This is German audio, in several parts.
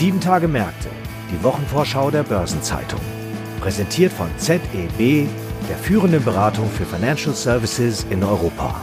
Sieben Tage Märkte, die Wochenvorschau der Börsenzeitung. Präsentiert von ZEB, der führenden Beratung für Financial Services in Europa.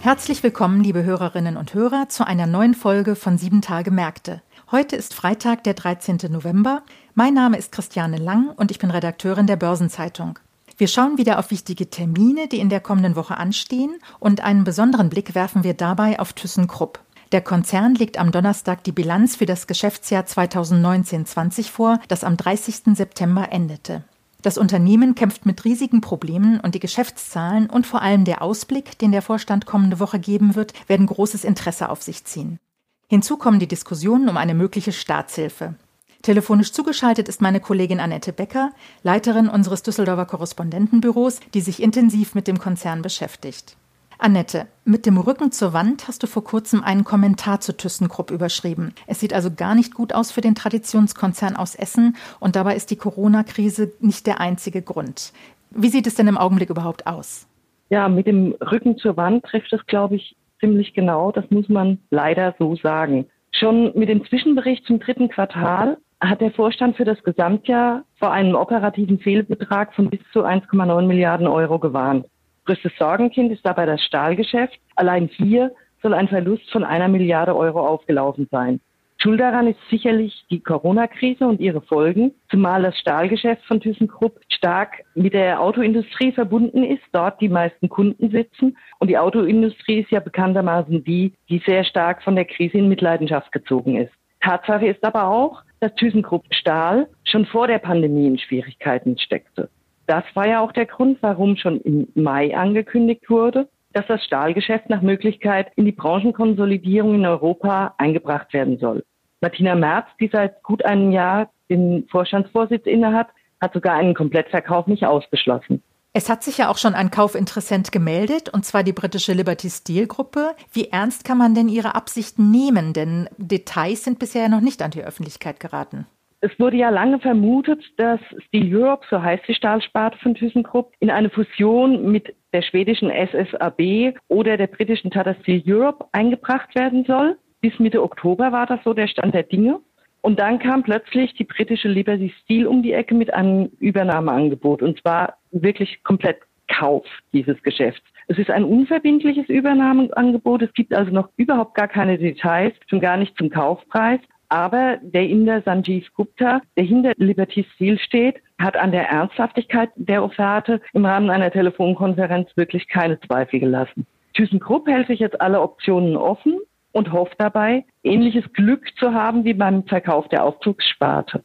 Herzlich willkommen, liebe Hörerinnen und Hörer, zu einer neuen Folge von Sieben Tage Märkte. Heute ist Freitag, der 13. November. Mein Name ist Christiane Lang und ich bin Redakteurin der Börsenzeitung. Wir schauen wieder auf wichtige Termine, die in der kommenden Woche anstehen und einen besonderen Blick werfen wir dabei auf ThyssenKrupp. Der Konzern legt am Donnerstag die Bilanz für das Geschäftsjahr 2019-20 vor, das am 30. September endete. Das Unternehmen kämpft mit riesigen Problemen und die Geschäftszahlen und vor allem der Ausblick, den der Vorstand kommende Woche geben wird, werden großes Interesse auf sich ziehen. Hinzu kommen die Diskussionen um eine mögliche Staatshilfe. Telefonisch zugeschaltet ist meine Kollegin Annette Becker, Leiterin unseres Düsseldorfer Korrespondentenbüros, die sich intensiv mit dem Konzern beschäftigt. Annette, mit dem Rücken zur Wand hast du vor kurzem einen Kommentar zu ThyssenKrupp überschrieben. Es sieht also gar nicht gut aus für den Traditionskonzern aus Essen und dabei ist die Corona-Krise nicht der einzige Grund. Wie sieht es denn im Augenblick überhaupt aus? Ja, mit dem Rücken zur Wand trifft es, glaube ich, ziemlich genau. Das muss man leider so sagen. Schon mit dem Zwischenbericht zum dritten Quartal hat der Vorstand für das Gesamtjahr vor einem operativen Fehlbetrag von bis zu 1,9 Milliarden Euro gewarnt. Größtes Sorgenkind ist dabei das Stahlgeschäft. Allein hier soll ein Verlust von einer Milliarde Euro aufgelaufen sein. Schuld daran ist sicherlich die Corona-Krise und ihre Folgen, zumal das Stahlgeschäft von ThyssenKrupp stark mit der Autoindustrie verbunden ist, dort die meisten Kunden sitzen. Und die Autoindustrie ist ja bekanntermaßen die, die sehr stark von der Krise in Mitleidenschaft gezogen ist. Tatsache ist aber auch, dass ThyssenKrupp Stahl schon vor der Pandemie in Schwierigkeiten steckte. Das war ja auch der Grund, warum schon im Mai angekündigt wurde, dass das Stahlgeschäft nach Möglichkeit in die Branchenkonsolidierung in Europa eingebracht werden soll. Martina Merz, die seit gut einem Jahr den Vorstandsvorsitz innehat, hat sogar einen Komplettverkauf nicht ausgeschlossen. Es hat sich ja auch schon ein Kaufinteressent gemeldet, und zwar die britische Liberty Steel Gruppe. Wie ernst kann man denn ihre Absichten nehmen? Denn Details sind bisher noch nicht an die Öffentlichkeit geraten. Es wurde ja lange vermutet, dass Steel Europe, so heißt die Stahlsparte von ThyssenKrupp, in eine Fusion mit der schwedischen SSAB oder der britischen Tata Steel Europe eingebracht werden soll. Bis Mitte Oktober war das so der Stand der Dinge. Und dann kam plötzlich die britische Liberty Steel um die Ecke mit einem Übernahmeangebot. Und zwar wirklich komplett Kauf dieses Geschäfts. Es ist ein unverbindliches Übernahmeangebot. Es gibt also noch überhaupt gar keine Details, schon gar nicht zum Kaufpreis. Aber der Inder Sanjeev Gupta, der hinter Liberty Steel steht, hat an der Ernsthaftigkeit der Offerte im Rahmen einer Telefonkonferenz wirklich keine Zweifel gelassen. ThyssenKrupp hält sich jetzt alle Optionen offen und hofft dabei, ähnliches Glück zu haben wie beim Verkauf der Aufzugssparte.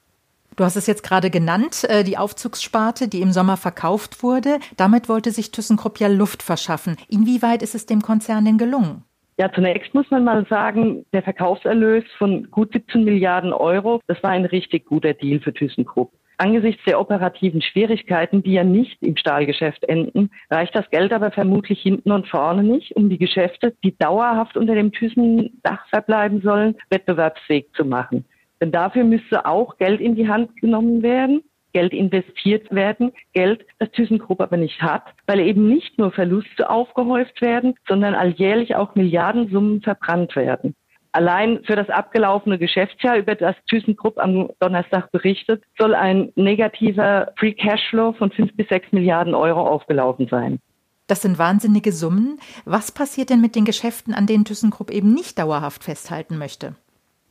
Du hast es jetzt gerade genannt, äh, die Aufzugssparte, die im Sommer verkauft wurde. Damit wollte sich ThyssenKrupp ja Luft verschaffen. Inwieweit ist es dem Konzern denn gelungen? Ja, zunächst muss man mal sagen, der Verkaufserlös von gut 17 Milliarden Euro, das war ein richtig guter Deal für ThyssenKrupp. Angesichts der operativen Schwierigkeiten, die ja nicht im Stahlgeschäft enden, reicht das Geld aber vermutlich hinten und vorne nicht, um die Geschäfte, die dauerhaft unter dem Thyssen-Dach verbleiben sollen, wettbewerbsfähig zu machen. Denn dafür müsste auch Geld in die Hand genommen werden, Geld investiert werden, Geld, das ThyssenKrupp aber nicht hat, weil eben nicht nur Verluste aufgehäuft werden, sondern alljährlich auch Milliardensummen verbrannt werden. Allein für das abgelaufene Geschäftsjahr, über das ThyssenKrupp am Donnerstag berichtet, soll ein negativer Free Cashflow von fünf bis sechs Milliarden Euro aufgelaufen sein. Das sind wahnsinnige Summen. Was passiert denn mit den Geschäften, an denen ThyssenKrupp eben nicht dauerhaft festhalten möchte?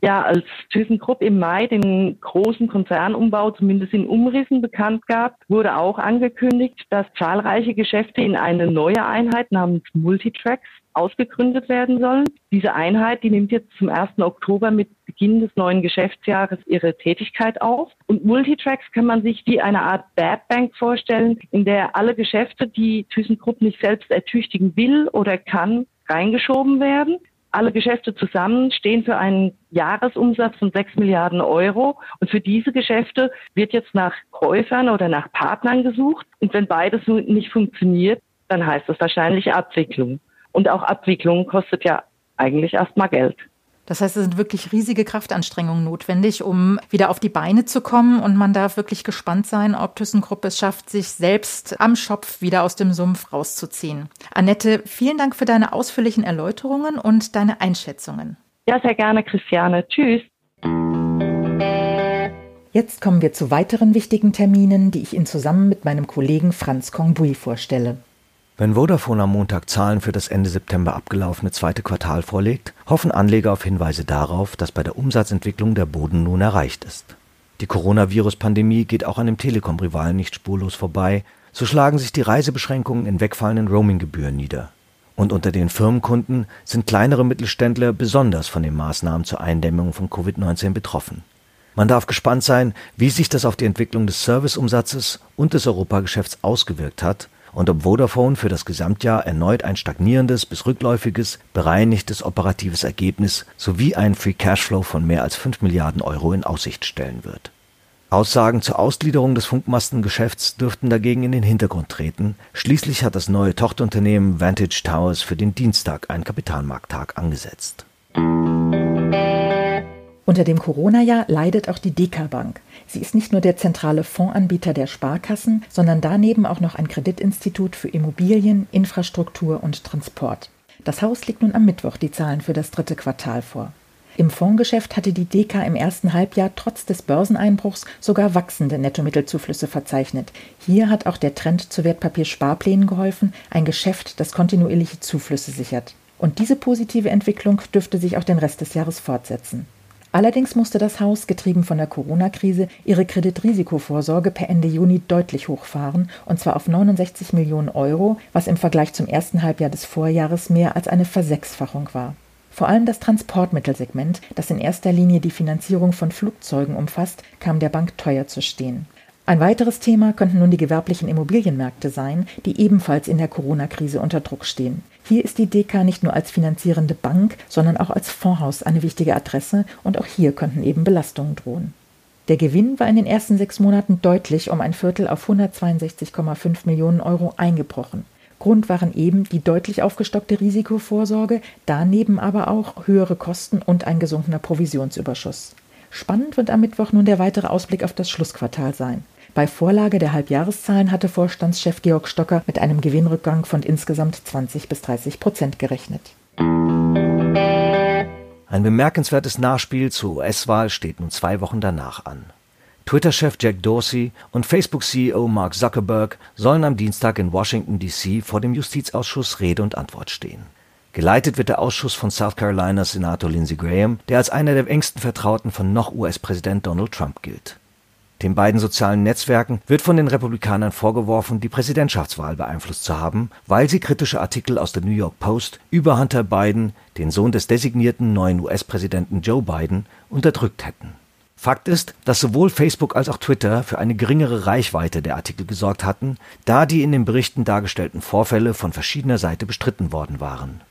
Ja, als ThyssenKrupp im Mai den großen Konzernumbau zumindest in Umrissen bekannt gab, wurde auch angekündigt, dass zahlreiche Geschäfte in eine neue Einheit namens Multitracks ausgegründet werden sollen. Diese Einheit, die nimmt jetzt zum 1. Oktober mit Beginn des neuen Geschäftsjahres ihre Tätigkeit auf. Und Multitracks kann man sich wie eine Art Bad Bank vorstellen, in der alle Geschäfte, die ThyssenKrupp nicht selbst ertüchtigen will oder kann, reingeschoben werden. Alle Geschäfte zusammen stehen für einen Jahresumsatz von 6 Milliarden Euro. Und für diese Geschäfte wird jetzt nach Käufern oder nach Partnern gesucht. Und wenn beides nicht funktioniert, dann heißt das wahrscheinlich Abwicklung. Und auch Abwicklung kostet ja eigentlich erstmal Geld. Das heißt, es sind wirklich riesige Kraftanstrengungen notwendig, um wieder auf die Beine zu kommen. Und man darf wirklich gespannt sein, ob ThyssenKrupp es schafft, sich selbst am Schopf wieder aus dem Sumpf rauszuziehen. Annette, vielen Dank für deine ausführlichen Erläuterungen und deine Einschätzungen. Ja, sehr gerne, Christiane. Tschüss. Jetzt kommen wir zu weiteren wichtigen Terminen, die ich Ihnen zusammen mit meinem Kollegen Franz Kongbui vorstelle. Wenn Vodafone am Montag Zahlen für das Ende September abgelaufene zweite Quartal vorlegt, hoffen Anleger auf Hinweise darauf, dass bei der Umsatzentwicklung der Boden nun erreicht ist. Die Coronavirus-Pandemie geht auch an dem Telekom-Rivalen nicht spurlos vorbei, so schlagen sich die Reisebeschränkungen in wegfallenden Roaminggebühren nieder. Und unter den Firmenkunden sind kleinere Mittelständler besonders von den Maßnahmen zur Eindämmung von Covid-19 betroffen. Man darf gespannt sein, wie sich das auf die Entwicklung des Serviceumsatzes und des Europageschäfts ausgewirkt hat und ob Vodafone für das Gesamtjahr erneut ein stagnierendes bis rückläufiges, bereinigtes operatives Ergebnis sowie einen Free Cashflow von mehr als 5 Milliarden Euro in Aussicht stellen wird. Aussagen zur Ausgliederung des Funkmastengeschäfts dürften dagegen in den Hintergrund treten. Schließlich hat das neue Tochterunternehmen Vantage Towers für den Dienstag einen Kapitalmarkttag angesetzt. Unter dem Corona-Jahr leidet auch die DK Bank. Sie ist nicht nur der zentrale Fondsanbieter der Sparkassen, sondern daneben auch noch ein Kreditinstitut für Immobilien, Infrastruktur und Transport. Das Haus legt nun am Mittwoch die Zahlen für das dritte Quartal vor. Im Fondsgeschäft hatte die DK im ersten Halbjahr trotz des Börseneinbruchs sogar wachsende Nettomittelzuflüsse verzeichnet. Hier hat auch der Trend zu Wertpapiersparplänen geholfen, ein Geschäft, das kontinuierliche Zuflüsse sichert. Und diese positive Entwicklung dürfte sich auch den Rest des Jahres fortsetzen. Allerdings musste das Haus, getrieben von der Corona-Krise, ihre Kreditrisikovorsorge per Ende Juni deutlich hochfahren, und zwar auf 69 Millionen Euro, was im Vergleich zum ersten Halbjahr des Vorjahres mehr als eine Versechsfachung war. Vor allem das Transportmittelsegment, das in erster Linie die Finanzierung von Flugzeugen umfasst, kam der Bank teuer zu stehen. Ein weiteres Thema könnten nun die gewerblichen Immobilienmärkte sein, die ebenfalls in der Corona-Krise unter Druck stehen. Hier ist die DK nicht nur als finanzierende Bank, sondern auch als Fondshaus eine wichtige Adresse und auch hier könnten eben Belastungen drohen. Der Gewinn war in den ersten sechs Monaten deutlich um ein Viertel auf 162,5 Millionen Euro eingebrochen. Grund waren eben die deutlich aufgestockte Risikovorsorge, daneben aber auch höhere Kosten und ein gesunkener Provisionsüberschuss. Spannend wird am Mittwoch nun der weitere Ausblick auf das Schlussquartal sein. Bei Vorlage der Halbjahreszahlen hatte Vorstandschef Georg Stocker mit einem Gewinnrückgang von insgesamt 20 bis 30 Prozent gerechnet. Ein bemerkenswertes Nachspiel zur US-Wahl steht nun zwei Wochen danach an. Twitter-Chef Jack Dorsey und Facebook-CEO Mark Zuckerberg sollen am Dienstag in Washington, D.C. vor dem Justizausschuss Rede und Antwort stehen. Geleitet wird der Ausschuss von South Carolinas Senator Lindsey Graham, der als einer der engsten Vertrauten von noch US-Präsident Donald Trump gilt. Den beiden sozialen Netzwerken wird von den Republikanern vorgeworfen, die Präsidentschaftswahl beeinflusst zu haben, weil sie kritische Artikel aus der New York Post über Hunter Biden, den Sohn des designierten neuen US-Präsidenten Joe Biden, unterdrückt hätten. Fakt ist, dass sowohl Facebook als auch Twitter für eine geringere Reichweite der Artikel gesorgt hatten, da die in den Berichten dargestellten Vorfälle von verschiedener Seite bestritten worden waren.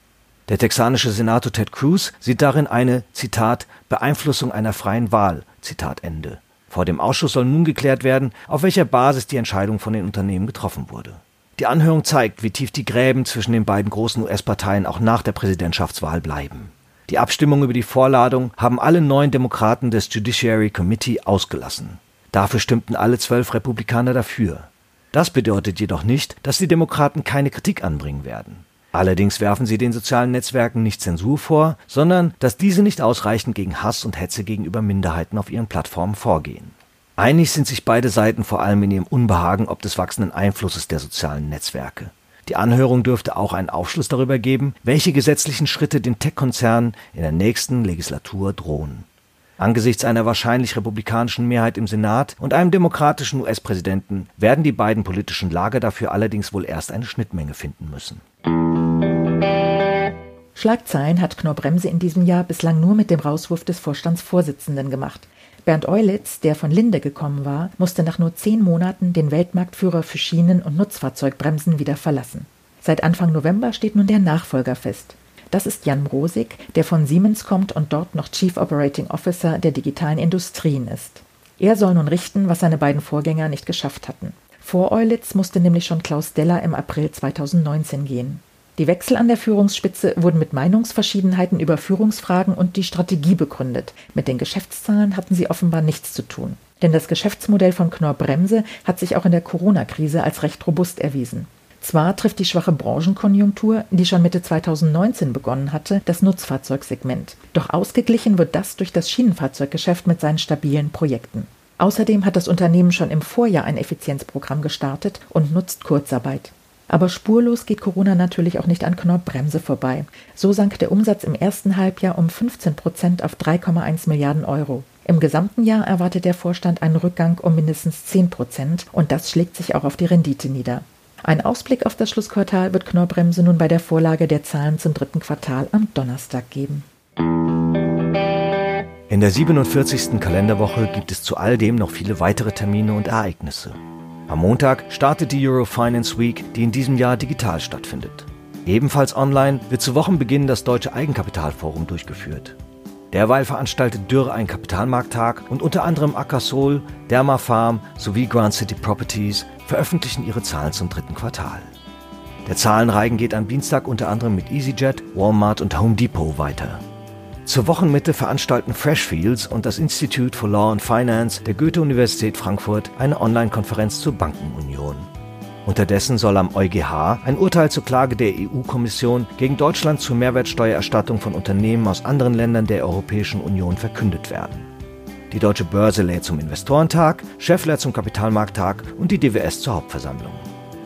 Der texanische Senator Ted Cruz sieht darin eine, Zitat, Beeinflussung einer freien Wahl, Zitat Ende. Vor dem Ausschuss soll nun geklärt werden, auf welcher Basis die Entscheidung von den Unternehmen getroffen wurde. Die Anhörung zeigt, wie tief die Gräben zwischen den beiden großen US-Parteien auch nach der Präsidentschaftswahl bleiben. Die Abstimmung über die Vorladung haben alle neun Demokraten des Judiciary Committee ausgelassen. Dafür stimmten alle zwölf Republikaner dafür. Das bedeutet jedoch nicht, dass die Demokraten keine Kritik anbringen werden. Allerdings werfen sie den sozialen Netzwerken nicht Zensur vor, sondern dass diese nicht ausreichend gegen Hass und Hetze gegenüber Minderheiten auf ihren Plattformen vorgehen. Einig sind sich beide Seiten vor allem in ihrem Unbehagen ob des wachsenden Einflusses der sozialen Netzwerke. Die Anhörung dürfte auch einen Aufschluss darüber geben, welche gesetzlichen Schritte den Tech-Konzernen in der nächsten Legislatur drohen. Angesichts einer wahrscheinlich republikanischen Mehrheit im Senat und einem demokratischen US-Präsidenten werden die beiden politischen Lager dafür allerdings wohl erst eine Schnittmenge finden müssen. Schlagzeilen hat Knorr-Bremse in diesem Jahr bislang nur mit dem Rauswurf des Vorstandsvorsitzenden gemacht. Bernd Eulitz, der von Linde gekommen war, musste nach nur zehn Monaten den Weltmarktführer für Schienen- und Nutzfahrzeugbremsen wieder verlassen. Seit Anfang November steht nun der Nachfolger fest. Das ist Jan Mrosig, der von Siemens kommt und dort noch Chief Operating Officer der digitalen Industrien ist. Er soll nun richten, was seine beiden Vorgänger nicht geschafft hatten. Vor Eulitz musste nämlich schon Klaus Deller im April 2019 gehen. Die Wechsel an der Führungsspitze wurden mit Meinungsverschiedenheiten über Führungsfragen und die Strategie begründet. Mit den Geschäftszahlen hatten sie offenbar nichts zu tun. Denn das Geschäftsmodell von Knorr Bremse hat sich auch in der Corona-Krise als recht robust erwiesen. Zwar trifft die schwache Branchenkonjunktur, die schon Mitte 2019 begonnen hatte, das Nutzfahrzeugsegment. Doch ausgeglichen wird das durch das Schienenfahrzeuggeschäft mit seinen stabilen Projekten. Außerdem hat das Unternehmen schon im Vorjahr ein Effizienzprogramm gestartet und nutzt Kurzarbeit. Aber spurlos geht Corona natürlich auch nicht an Knorr-Bremse vorbei. So sank der Umsatz im ersten Halbjahr um 15 Prozent auf 3,1 Milliarden Euro. Im gesamten Jahr erwartet der Vorstand einen Rückgang um mindestens 10 Prozent und das schlägt sich auch auf die Rendite nieder. Ein Ausblick auf das Schlussquartal wird Knorr-Bremse nun bei der Vorlage der Zahlen zum dritten Quartal am Donnerstag geben. In der 47. Kalenderwoche gibt es zu all dem noch viele weitere Termine und Ereignisse. Am Montag startet die Eurofinance Week, die in diesem Jahr digital stattfindet. Ebenfalls online wird zu Wochenbeginn das Deutsche Eigenkapitalforum durchgeführt. Derweil veranstaltet Dürr einen Kapitalmarkttag und unter anderem Akasol, Dermafarm sowie Grand City Properties veröffentlichen ihre Zahlen zum dritten Quartal. Der Zahlenreigen geht am Dienstag unter anderem mit EasyJet, Walmart und Home Depot weiter. Zur Wochenmitte veranstalten Freshfields und das Institute for Law and Finance der Goethe-Universität Frankfurt eine Online-Konferenz zur Bankenunion. Unterdessen soll am EuGH ein Urteil zur Klage der EU-Kommission gegen Deutschland zur Mehrwertsteuererstattung von Unternehmen aus anderen Ländern der Europäischen Union verkündet werden. Die Deutsche Börse lädt zum Investorentag, Scheffler zum Kapitalmarkttag und die DWS zur Hauptversammlung.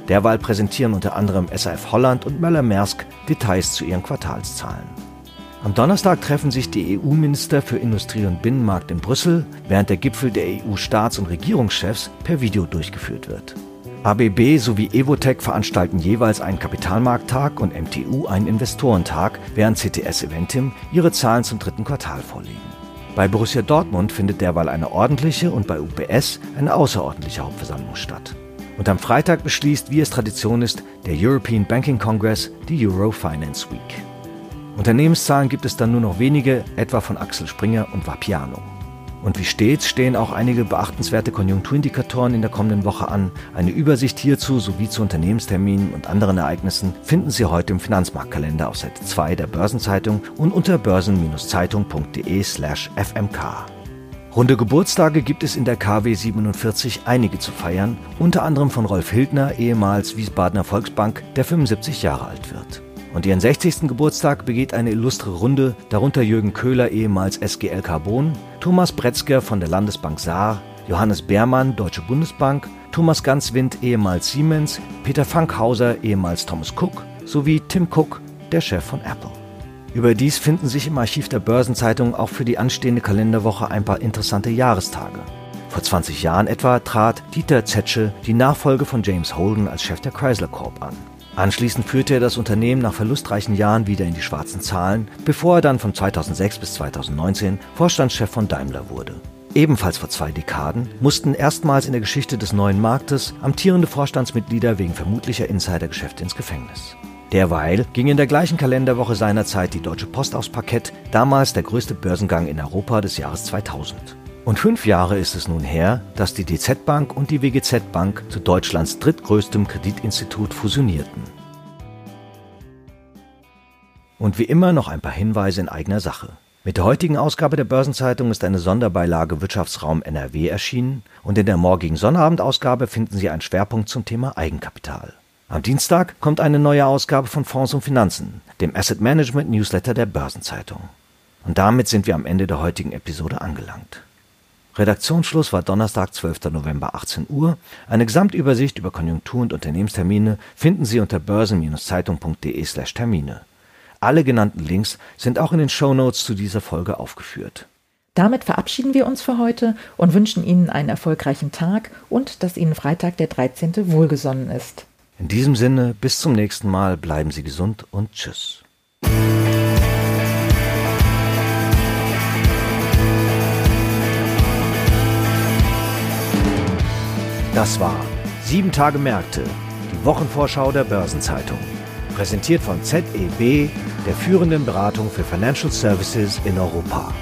Derweil präsentieren unter anderem SAF Holland und Möller-Maersk Details zu ihren Quartalszahlen. Am Donnerstag treffen sich die EU-Minister für Industrie und Binnenmarkt in Brüssel, während der Gipfel der EU-Staats- und Regierungschefs per Video durchgeführt wird. ABB sowie Evotech veranstalten jeweils einen Kapitalmarkttag und MTU einen Investorentag, während CTS Eventim ihre Zahlen zum dritten Quartal vorlegen. Bei Borussia Dortmund findet derweil eine ordentliche und bei UPS eine außerordentliche Hauptversammlung statt. Und am Freitag beschließt, wie es Tradition ist, der European Banking Congress die Euro Finance Week. Unternehmenszahlen gibt es dann nur noch wenige, etwa von Axel Springer und Vapiano. Und wie stets stehen auch einige beachtenswerte Konjunkturindikatoren in der kommenden Woche an. Eine Übersicht hierzu sowie zu Unternehmensterminen und anderen Ereignissen finden Sie heute im Finanzmarktkalender auf Seite 2 der Börsenzeitung und unter börsen-zeitung.de/fmk. Runde Geburtstage gibt es in der KW 47 einige zu feiern, unter anderem von Rolf Hildner, ehemals Wiesbadener Volksbank, der 75 Jahre alt wird. Und ihren 60. Geburtstag begeht eine illustre Runde, darunter Jürgen Köhler, ehemals SGL Carbon, Thomas Bretzker von der Landesbank Saar, Johannes Beermann, Deutsche Bundesbank, Thomas Ganswind, ehemals Siemens, Peter Fankhauser, ehemals Thomas Cook, sowie Tim Cook, der Chef von Apple. Überdies finden sich im Archiv der Börsenzeitung auch für die anstehende Kalenderwoche ein paar interessante Jahrestage. Vor 20 Jahren etwa trat Dieter Zetsche die Nachfolge von James Holden als Chef der Chrysler Corp an. Anschließend führte er das Unternehmen nach verlustreichen Jahren wieder in die schwarzen Zahlen, bevor er dann von 2006 bis 2019 Vorstandschef von Daimler wurde. Ebenfalls vor zwei Dekaden mussten erstmals in der Geschichte des neuen Marktes amtierende Vorstandsmitglieder wegen vermutlicher Insidergeschäfte ins Gefängnis. Derweil ging in der gleichen Kalenderwoche seinerzeit die Deutsche Post aufs Parkett, damals der größte Börsengang in Europa des Jahres 2000. Und fünf Jahre ist es nun her, dass die DZ Bank und die WGZ Bank zu Deutschlands drittgrößtem Kreditinstitut fusionierten. Und wie immer noch ein paar Hinweise in eigener Sache. Mit der heutigen Ausgabe der Börsenzeitung ist eine Sonderbeilage Wirtschaftsraum NRW erschienen und in der morgigen Sonnabendausgabe finden Sie einen Schwerpunkt zum Thema Eigenkapital. Am Dienstag kommt eine neue Ausgabe von Fonds und Finanzen, dem Asset Management Newsletter der Börsenzeitung. Und damit sind wir am Ende der heutigen Episode angelangt. Redaktionsschluss war Donnerstag, 12. November 18 Uhr. Eine Gesamtübersicht über Konjunktur- und Unternehmenstermine finden Sie unter börsen-zeitung.de/termine. Alle genannten Links sind auch in den Shownotes zu dieser Folge aufgeführt. Damit verabschieden wir uns für heute und wünschen Ihnen einen erfolgreichen Tag und dass Ihnen Freitag der 13. wohlgesonnen ist. In diesem Sinne, bis zum nächsten Mal, bleiben Sie gesund und tschüss. Das war Sieben Tage Märkte, die Wochenvorschau der Börsenzeitung. Präsentiert von ZEB, der führenden Beratung für Financial Services in Europa.